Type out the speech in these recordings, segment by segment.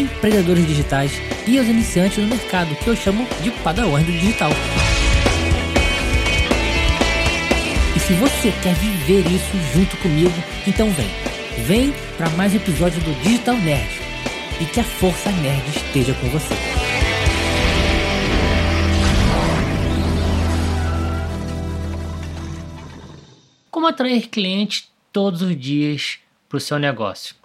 empreendedores digitais e os iniciantes no mercado, que eu chamo de padawans do digital. E se você quer viver isso junto comigo, então vem. Vem para mais um episódio do Digital Nerd e que a força nerd esteja com você. Como atrair clientes todos os dias para o seu negócio?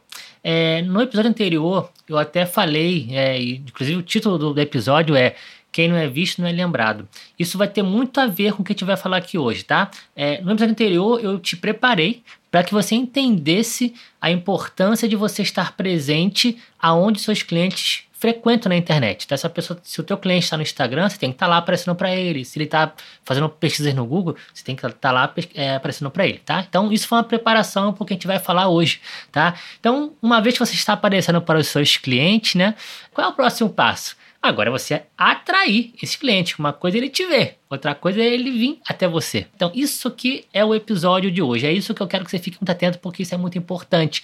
É, no episódio anterior, eu até falei, é, inclusive o título do, episódio é quem não é visto não é lembrado. Isso vai ter muito a ver com o que a gente vai falar aqui hoje, tá? É, no episódio anterior eu te preparei para que você entendesse a importância de você estar presente aonde seus clientes frequentam na internet. Então, essa pessoa, se o teu cliente está no Instagram, você tem que estar tá lá aparecendo para ele. Se ele está fazendo pesquisas no Google, você tem que estar tá lá é, aparecendo para ele, tá? Então, isso foi uma preparação para o que a gente vai falar hoje, tá? Então, uma vez que você está aparecendo para os seus clientes, né? Qual é o próximo passo? Agora você atrair esse cliente. Uma coisa é ele te ver, outra coisa é ele vir até você. Então, isso aqui é o episódio de hoje. É isso que eu quero que você fique muito atento, porque isso é muito importante.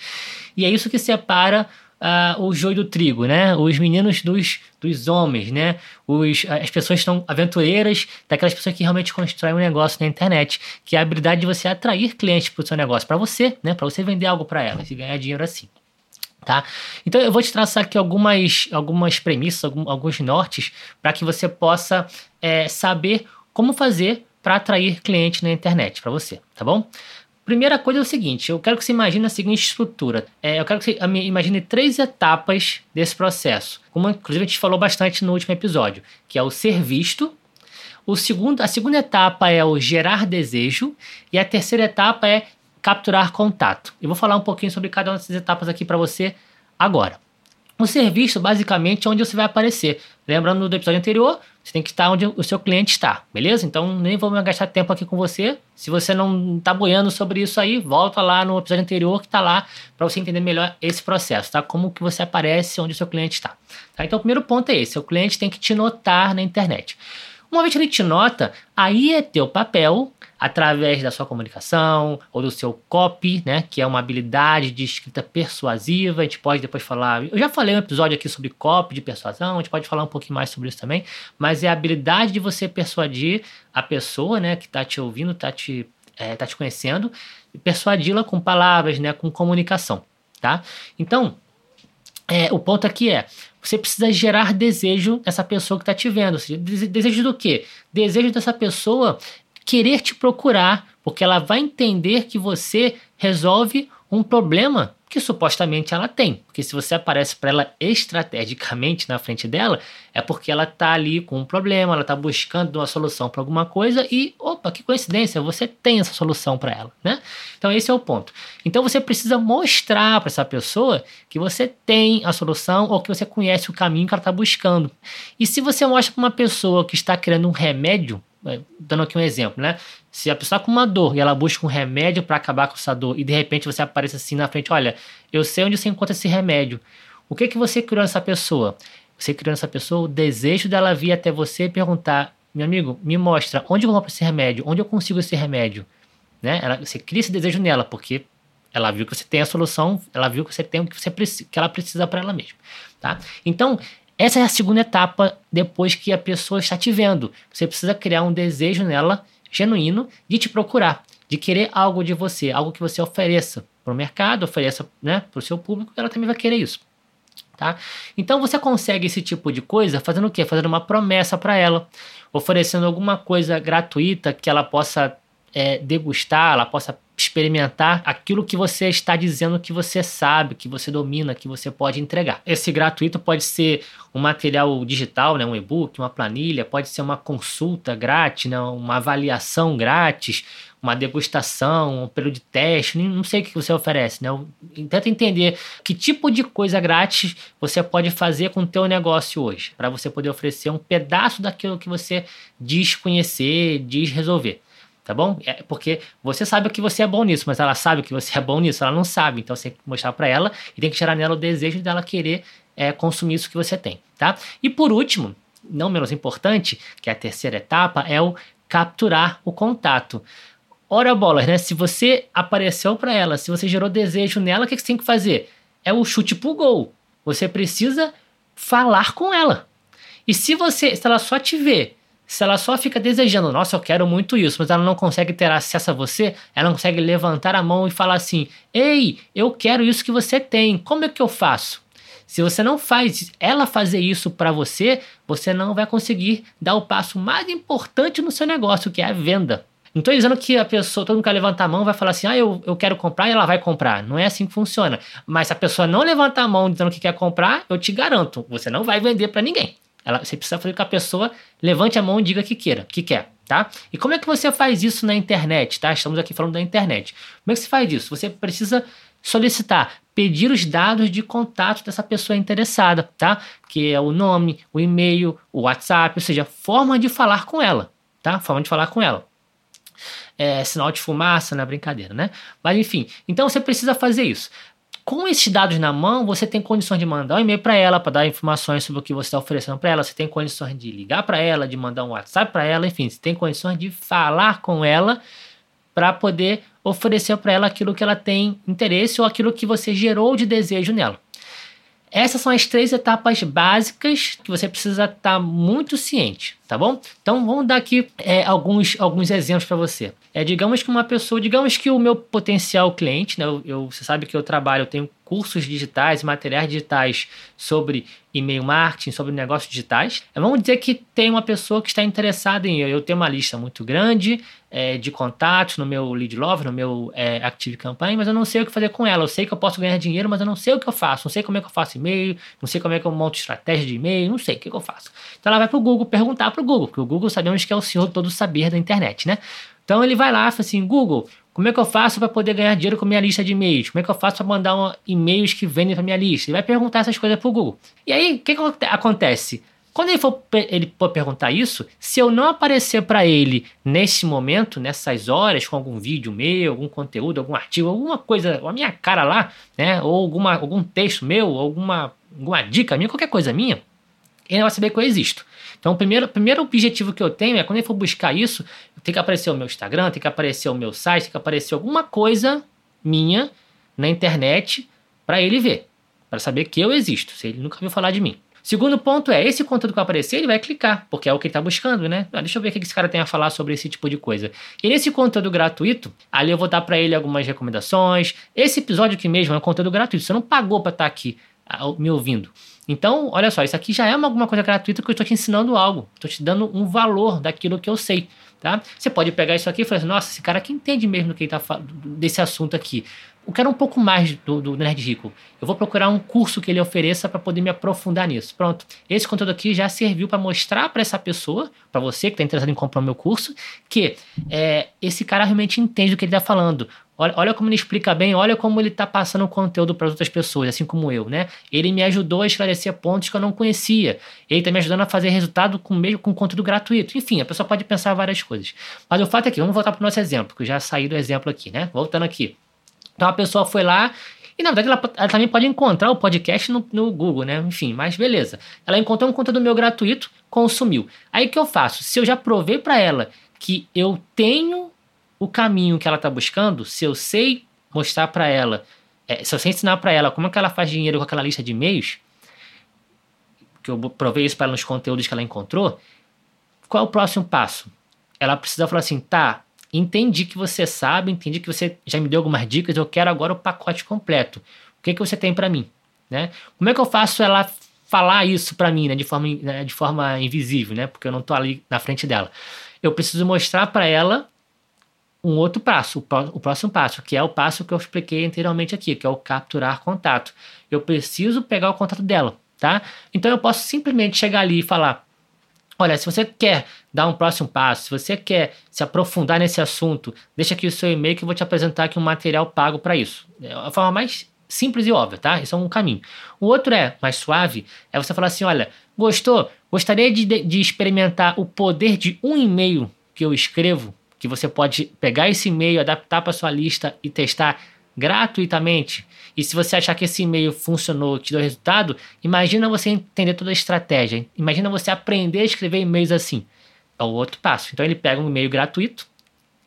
E é isso que separa uh, o joio do trigo, né? Os meninos dos, dos homens, né? Os, as pessoas estão aventureiras, daquelas pessoas que realmente constroem um negócio na internet, que é a habilidade de você atrair clientes para o seu negócio, para você, né? Para você vender algo para elas e ganhar dinheiro assim. Tá? Então eu vou te traçar aqui algumas, algumas premissas, alguns nortes, para que você possa é, saber como fazer para atrair cliente na internet para você, tá bom? Primeira coisa é o seguinte, eu quero que você imagine a seguinte estrutura. É, eu quero que você imagine três etapas desse processo, como inclusive a gente falou bastante no último episódio, que é o ser visto, o segundo, a segunda etapa é o gerar desejo e a terceira etapa é capturar contato. Eu vou falar um pouquinho sobre cada uma dessas etapas aqui para você agora. O serviço, basicamente, é onde você vai aparecer. Lembrando do episódio anterior, você tem que estar onde o seu cliente está, beleza? Então, nem vou gastar tempo aqui com você. Se você não está boiando sobre isso aí, volta lá no episódio anterior que está lá para você entender melhor esse processo, tá? Como que você aparece onde o seu cliente está. Tá? Então, o primeiro ponto é esse. O cliente tem que te notar na internet. Uma vez que ele te nota, aí é teu papel através da sua comunicação ou do seu copy, né, que é uma habilidade de escrita persuasiva. A gente pode depois falar. Eu já falei um episódio aqui sobre copy de persuasão, a gente pode falar um pouquinho mais sobre isso também, mas é a habilidade de você persuadir a pessoa, né, que está te ouvindo, está te, é, tá te conhecendo, e persuadi-la com palavras, né, com comunicação, tá? Então, é, o ponto aqui é, você precisa gerar desejo nessa pessoa que está te vendo. Desejo do quê? Desejo dessa pessoa querer te procurar, porque ela vai entender que você resolve um problema que supostamente ela tem. Porque se você aparece para ela estrategicamente na frente dela, é porque ela está ali com um problema, ela está buscando uma solução para alguma coisa e, opa, que coincidência, você tem essa solução para ela, né? Então esse é o ponto. Então você precisa mostrar para essa pessoa que você tem a solução ou que você conhece o caminho que ela está buscando. E se você mostra para uma pessoa que está querendo um remédio, dando aqui um exemplo, né? Se a pessoa está com uma dor e ela busca um remédio para acabar com essa dor e de repente você aparece assim na frente, olha, eu sei onde você encontra esse remédio. O que que você criou nessa pessoa? Você criou nessa pessoa o desejo dela vir até você e perguntar, meu amigo, me mostra onde eu vou comprar esse remédio, onde eu consigo esse remédio, né? Ela, você cria esse desejo nela porque ela viu que você tem a solução, ela viu que você tem o que, você, que ela precisa para ela mesma, tá? Então essa é a segunda etapa depois que a pessoa está te vendo. Você precisa criar um desejo nela genuíno de te procurar, de querer algo de você, algo que você ofereça para o mercado, ofereça né, para o seu público, ela também vai querer isso. Tá? Então você consegue esse tipo de coisa fazendo o quê? Fazendo uma promessa para ela, oferecendo alguma coisa gratuita que ela possa é, degustar, ela possa experimentar aquilo que você está dizendo que você sabe, que você domina, que você pode entregar. Esse gratuito pode ser um material digital, né, um e-book, uma planilha, pode ser uma consulta grátis, né, uma avaliação grátis, uma degustação, um período de teste, não sei o que você oferece, né? Tenta entender que tipo de coisa grátis você pode fazer com o teu negócio hoje, para você poder oferecer um pedaço daquilo que você diz conhecer, diz resolver tá bom? É porque você sabe que você é bom nisso, mas ela sabe que você é bom nisso, ela não sabe, então você tem que mostrar para ela e tem que tirar nela o desejo dela querer é, consumir isso que você tem, tá? E por último, não menos importante, que é a terceira etapa, é o capturar o contato. Ora bolas, né? Se você apareceu para ela, se você gerou desejo nela, o que você tem que fazer? É o chute pro gol. Você precisa falar com ela. E se você, se ela só te vê se ela só fica desejando, nossa, eu quero muito isso, mas ela não consegue ter acesso a você, ela não consegue levantar a mão e falar assim: ei, eu quero isso que você tem, como é que eu faço? Se você não faz ela fazer isso para você, você não vai conseguir dar o passo mais importante no seu negócio, que é a venda. Não estou dizendo que a pessoa, todo mundo que levantar a mão vai falar assim, ah, eu, eu quero comprar e ela vai comprar. Não é assim que funciona. Mas se a pessoa não levantar a mão dizendo que quer comprar, eu te garanto, você não vai vender para ninguém. Ela, você precisa fazer com que a pessoa levante a mão e diga que queira, que quer, tá? E como é que você faz isso na internet, tá? Estamos aqui falando da internet. Como é que você faz isso? Você precisa solicitar, pedir os dados de contato dessa pessoa interessada, tá? Que é o nome, o e-mail, o WhatsApp, ou seja, forma de falar com ela, tá? Forma de falar com ela. É, sinal de fumaça, não é brincadeira, né? Mas enfim, então você precisa fazer isso. Com esses dados na mão, você tem condições de mandar um e-mail para ela, para dar informações sobre o que você está oferecendo para ela. Você tem condições de ligar para ela, de mandar um WhatsApp para ela, enfim, você tem condições de falar com ela para poder oferecer para ela aquilo que ela tem interesse ou aquilo que você gerou de desejo nela. Essas são as três etapas básicas que você precisa estar muito ciente, tá bom? Então vamos dar aqui é, alguns, alguns exemplos para você. É, digamos que uma pessoa, digamos que o meu potencial cliente, né, eu, eu, você sabe que eu trabalho, eu tenho cursos digitais, materiais digitais sobre e-mail marketing, sobre negócios digitais. É, vamos dizer que tem uma pessoa que está interessada em eu, eu tenho uma lista muito grande é, de contatos no meu lead love, no meu é, Active Campaign, mas eu não sei o que fazer com ela. Eu sei que eu posso ganhar dinheiro, mas eu não sei o que eu faço. Não sei como é que eu faço e-mail, não sei como é que eu monto estratégia de e-mail, não sei o que, que eu faço. Então ela vai para o Google perguntar para o Google, porque o Google sabemos que é o senhor todo saber da internet, né? Então ele vai lá e fala assim, Google, como é que eu faço para poder ganhar dinheiro com minha lista de e-mails? Como é que eu faço para mandar um, e-mails que vendem para minha lista? Ele vai perguntar essas coisas para o Google. E aí, o que, que acontece? Quando ele for, ele for perguntar isso, se eu não aparecer para ele nesse momento, nessas horas, com algum vídeo meu, algum conteúdo, algum artigo, alguma coisa, a minha cara lá, né, ou alguma, algum texto meu, alguma, alguma dica minha, qualquer coisa minha, ele vai saber que eu existo. Então, o primeiro, primeiro objetivo que eu tenho é quando ele for buscar isso, tem que aparecer o meu Instagram, tem que aparecer o meu site, tem que aparecer alguma coisa minha na internet para ele ver, para saber que eu existo, se ele nunca viu falar de mim. Segundo ponto é, esse conteúdo que vai aparecer, ele vai clicar, porque é o que ele está buscando, né? Ah, deixa eu ver o que esse cara tem a falar sobre esse tipo de coisa. E nesse conteúdo gratuito, ali eu vou dar para ele algumas recomendações. Esse episódio aqui mesmo é um conteúdo gratuito, você não pagou para estar tá aqui ah, me ouvindo. Então, olha só, isso aqui já é uma, alguma coisa gratuita que eu estou te ensinando algo, estou te dando um valor daquilo que eu sei. Tá? Você pode pegar isso aqui e falar assim, nossa, esse cara aqui entende mesmo do que tá desse assunto aqui. Eu quero um pouco mais do, do Nerd Rico. Eu vou procurar um curso que ele ofereça para poder me aprofundar nisso. Pronto. Esse conteúdo aqui já serviu para mostrar para essa pessoa, para você que está interessado em comprar o meu curso, que é, esse cara realmente entende o que ele está falando. Olha, olha como ele explica bem, olha como ele está passando o conteúdo para outras pessoas, assim como eu, né? Ele me ajudou a esclarecer pontos que eu não conhecia. Ele está me ajudando a fazer resultado com mesmo com conteúdo gratuito. Enfim, a pessoa pode pensar várias coisas. Mas o fato é que, vamos voltar para o nosso exemplo, que eu já saí do exemplo aqui, né? Voltando aqui. Então a pessoa foi lá e na verdade ela, ela também pode encontrar o podcast no, no, Google, né? Enfim, mas beleza. Ela encontrou um conteúdo meu gratuito, consumiu. Aí o que eu faço? Se eu já provei para ela que eu tenho o caminho que ela está buscando, se eu sei mostrar para ela, é, se eu sei ensinar para ela como é que ela faz dinheiro com aquela lista de e-mails, que eu provei isso para ela nos conteúdos que ela encontrou, qual é o próximo passo? Ela precisa falar assim, tá, entendi que você sabe, entendi que você já me deu algumas dicas, eu quero agora o pacote completo. O que, que você tem para mim? Né? Como é que eu faço ela falar isso para mim, né, de forma, né, de forma invisível, né, porque eu não estou ali na frente dela? Eu preciso mostrar para ela um outro passo, o próximo passo, que é o passo que eu expliquei anteriormente aqui, que é o capturar contato. Eu preciso pegar o contato dela, tá? Então eu posso simplesmente chegar ali e falar: Olha, se você quer dar um próximo passo, se você quer se aprofundar nesse assunto, deixa aqui o seu e-mail que eu vou te apresentar aqui um material pago para isso. É a forma mais simples e óbvia, tá? Isso é um caminho. O outro é mais suave, é você falar assim, olha, gostou? Gostaria de, de experimentar o poder de um e-mail que eu escrevo, que você pode pegar esse e-mail, adaptar para sua lista e testar gratuitamente. E se você achar que esse e-mail funcionou, te deu resultado, imagina você entender toda a estratégia. Imagina você aprender a escrever e-mails assim. É o outro passo. Então ele pega um e-mail gratuito,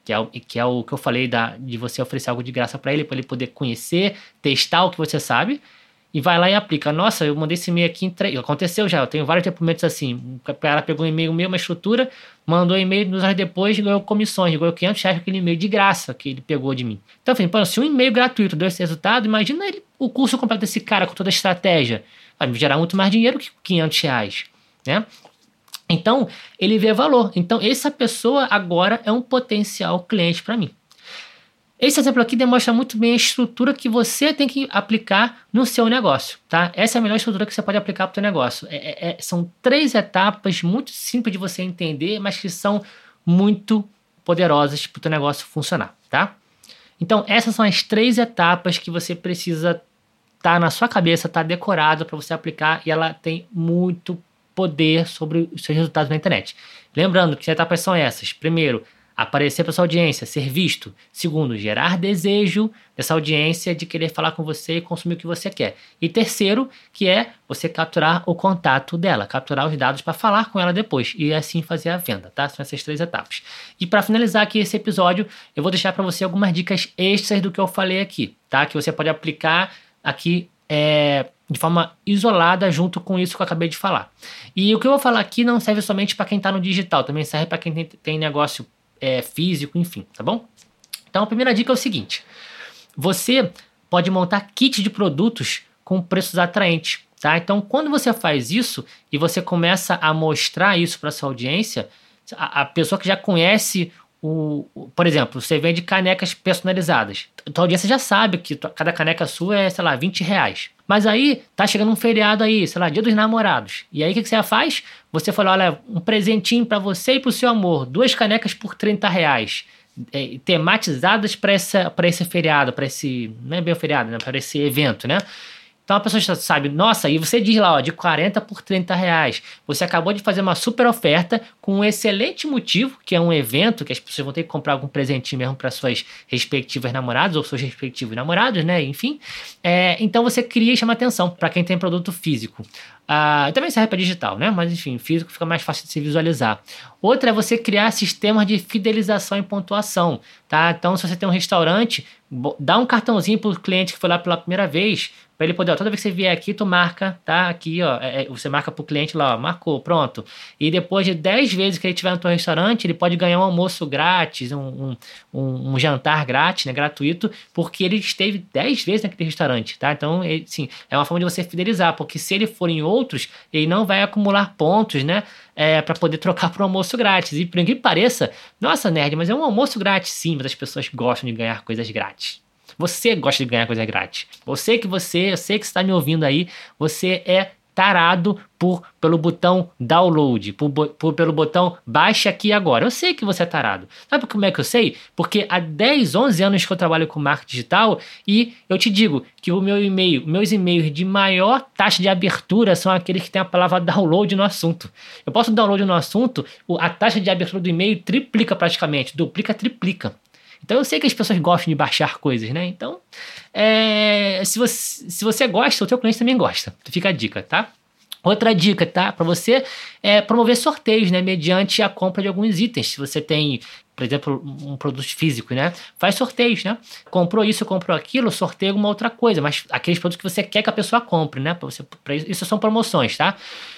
que é o que, é o que eu falei da, de você oferecer algo de graça para ele, para ele poder conhecer, testar o que você sabe e vai lá e aplica. Nossa, eu mandei esse e-mail aqui três. Aconteceu já, eu tenho vários depoimentos assim. O cara pegou um e-mail meu, uma estrutura, mandou um e-mail, nos anos depois ganhou comissões, ganhou 500 reais aquele e-mail de graça que ele pegou de mim. Então, enfim, se um e-mail gratuito deu esse resultado, imagina ele, o curso completo desse cara com toda a estratégia. Vai me gerar muito mais dinheiro que 500 reais, né? Então, ele vê valor. Então, essa pessoa agora é um potencial cliente para mim. Esse exemplo aqui demonstra muito bem a estrutura que você tem que aplicar no seu negócio, tá? Essa é a melhor estrutura que você pode aplicar para o seu negócio. É, é, é, são três etapas muito simples de você entender, mas que são muito poderosas para o seu negócio funcionar, tá? Então, essas são as três etapas que você precisa estar tá na sua cabeça, estar tá decorado para você aplicar e ela tem muito poder sobre os seus resultados na internet. Lembrando que as etapas são essas. Primeiro, aparecer para sua audiência, ser visto. Segundo, gerar desejo dessa audiência de querer falar com você e consumir o que você quer. E terceiro, que é você capturar o contato dela, capturar os dados para falar com ela depois e assim fazer a venda, tá? São essas três etapas. E para finalizar aqui esse episódio, eu vou deixar para você algumas dicas extras do que eu falei aqui, tá? Que você pode aplicar aqui é, de forma isolada junto com isso que eu acabei de falar. E o que eu vou falar aqui não serve somente para quem está no digital, também serve para quem tem, tem negócio é, físico, enfim, tá bom? Então a primeira dica é o seguinte: você pode montar kits de produtos com preços atraentes, tá? Então quando você faz isso e você começa a mostrar isso para sua audiência, a, a, pessoa que já conhece o, o, por exemplo, você vende canecas personalizadas. Tua audiência já sabe que cada caneca sua é, sei lá, 20 reais. Mas aí tá chegando um feriado aí, sei lá, dia dos namorados. E aí o que, que você faz? Você fala, olha, um presentinho para você e pro seu amor, duas canecas por 30 reais. É, tematizadas para esse feriado, para esse. Não é bem o feriado, né? Para esse evento, né? Então a pessoa sabe, nossa, e você diz lá, ó, de 40 por 30 reais. Você acabou de fazer uma super oferta com um excelente motivo, que é um evento que as pessoas vão ter que comprar algum presentinho mesmo para suas respectivas namoradas ou seus respectivos namorados, né? Enfim. É, então você cria e chama atenção para quem tem produto físico. Ah, também serve para digital, né? Mas enfim, físico fica mais fácil de se visualizar. Outra é você criar sistemas de fidelização e pontuação, tá? Então, se você tem um restaurante, dá um cartãozinho para o cliente que foi lá pela primeira vez, para ele poder, ó, toda vez que você vier aqui, tu marca, tá? Aqui, ó, é, é você marca para o cliente lá, ó, marcou, pronto. E depois de 10 vezes que ele estiver no teu restaurante, ele pode ganhar um almoço grátis, um, um, um, jantar grátis, né, gratuito, porque ele esteve 10 vezes naquele restaurante, tá? Então, ele, sim, é uma forma de você fidelizar, porque se ele for em outros, ele não vai acumular pontos, né? É, para poder trocar por um almoço grátis. E por que pareça, nossa, nerd, mas é um almoço grátis, sim, mas as pessoas gostam de ganhar coisas grátis. Você gosta de ganhar coisa grátis. Você que você, eu sei que está me ouvindo aí, você é tarado por pelo botão download, por, por, pelo botão baixe aqui agora. Eu sei que você é tarado. Sabe como é que eu sei? Porque há 10, 11 anos que eu trabalho com marketing digital e eu te digo que o meu e-mail, meus e-mails de maior taxa de abertura são aqueles que tem a palavra download no assunto. Eu posso download no assunto, a taxa de abertura do e-mail triplica praticamente, duplica, triplica. Então eu sei que as pessoas gostam de baixar coisas, né? Então, é, se, você, se você gosta, o teu cliente também gosta. Fica a dica, tá? Outra dica, tá? Para você é promover sorteios, né? Mediante a compra de alguns itens. Se você tem, por exemplo, um produto físico, né? Faz sorteios, né? Comprou isso, comprou aquilo, sorteia alguma outra coisa. Mas aqueles produtos que você quer que a pessoa compre, né? Pra você, pra isso, isso são promoções, tá?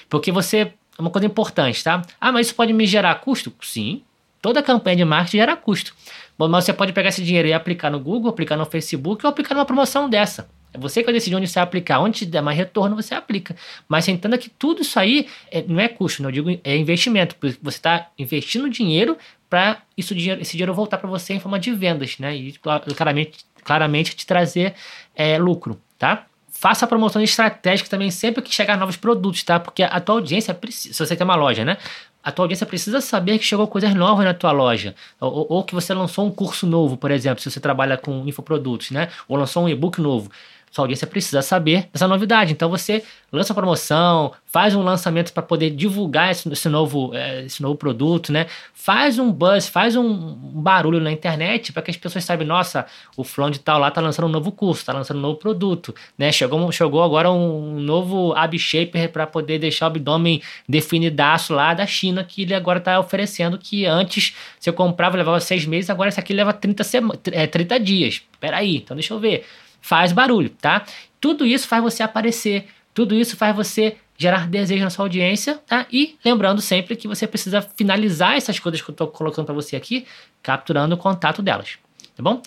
Porque você. É uma coisa importante, tá? Ah, mas isso pode me gerar custo? Sim. Toda campanha de marketing gera custo. Mas você pode pegar esse dinheiro e aplicar no Google, aplicar no Facebook ou aplicar numa promoção dessa. É você que vai decidir onde você vai aplicar. Onde der mais retorno, você aplica. Mas entenda que tudo isso aí é, não é custo, não. eu digo é investimento. Você está investindo dinheiro para esse dinheiro voltar para você em forma de vendas, né? E claramente, claramente te trazer é, lucro, tá? Faça promoções estratégicas também sempre que chegar novos produtos, tá? Porque a tua audiência precisa, se você tem uma loja, né? A tua audiência precisa saber que chegou coisas novas na tua loja. Ou, ou, que você lançou um curso novo, por exemplo, se você trabalha com infoprodutos, né? Ou lançou um e-book novo sua audiência precisa saber dessa novidade. Então você lança promoção, faz um lançamento para poder divulgar esse, esse novo, é, esse novo produto, né? Faz um buzz, faz um barulho na internet para que as pessoas saibam, nossa, o fulano de tal lá tá lançando um novo curso, tá lançando um novo produto, né? Chegou, chegou agora um novo ab shaper para poder deixar o abdômen definidaço lá da China que ele agora está oferecendo que antes você comprava levava seis meses, agora esse aqui leva 30, sema, é, 30 dias. Peraí, então deixa eu ver faz barulho, tá? Tudo isso faz você aparecer, tudo isso faz você gerar desejo na sua audiência, tá? E lembrando sempre que você precisa finalizar essas coisas que eu estou colocando para você aqui, capturando o contato delas, tá bom?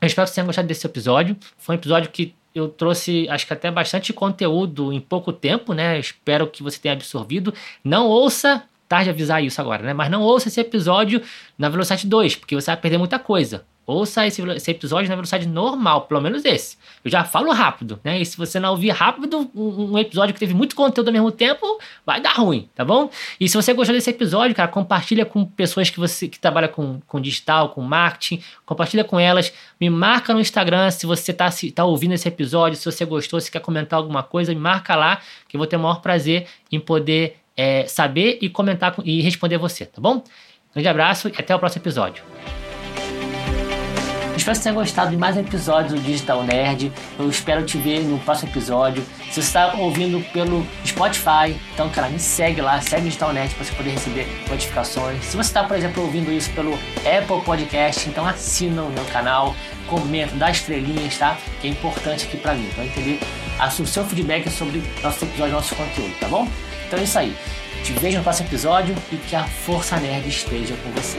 Eu espero que você tenha gostado desse episódio. Foi um episódio que eu trouxe, acho que até bastante conteúdo em pouco tempo, né? Eu espero que você tenha absorvido. Não ouça, tarde de avisar isso agora, né? Mas não ouça esse episódio na velocidade 2, porque você vai perder muita coisa. Ouça esse, esse, episódio na velocidade normal, pelo menos esse. Eu já falo rápido, né? E se você não ouvir rápido um, um, episódio que teve muito conteúdo ao mesmo tempo, vai dar ruim, tá bom? E se você gostou desse episódio, cara, compartilha com pessoas que você que trabalha com, com digital, com marketing, compartilha com elas, me marca no Instagram se você tá, se, tá ouvindo esse episódio, se você gostou, se quer comentar alguma coisa, me marca lá, que eu vou ter o maior prazer em poder é, saber e comentar e responder você, tá bom? grande abraço e até o próximo episódio. Espero que você tenha gostado de mais um episódio do Digital Nerd. Eu espero te ver no próximo episódio. Se você está ouvindo pelo Spotify, então, cara, me segue lá, segue o Digital Nerd para você poder receber notificações. Se você está, por exemplo, ouvindo isso pelo Apple Podcast, então assina o meu canal, comenta, dá estrelinhas, tá? Que é importante aqui para mim, para entender o seu feedback sobre nosso episódio, nosso conteúdo, tá bom? Então é isso aí. Te vejo no próximo episódio e que a Força Nerd esteja com você.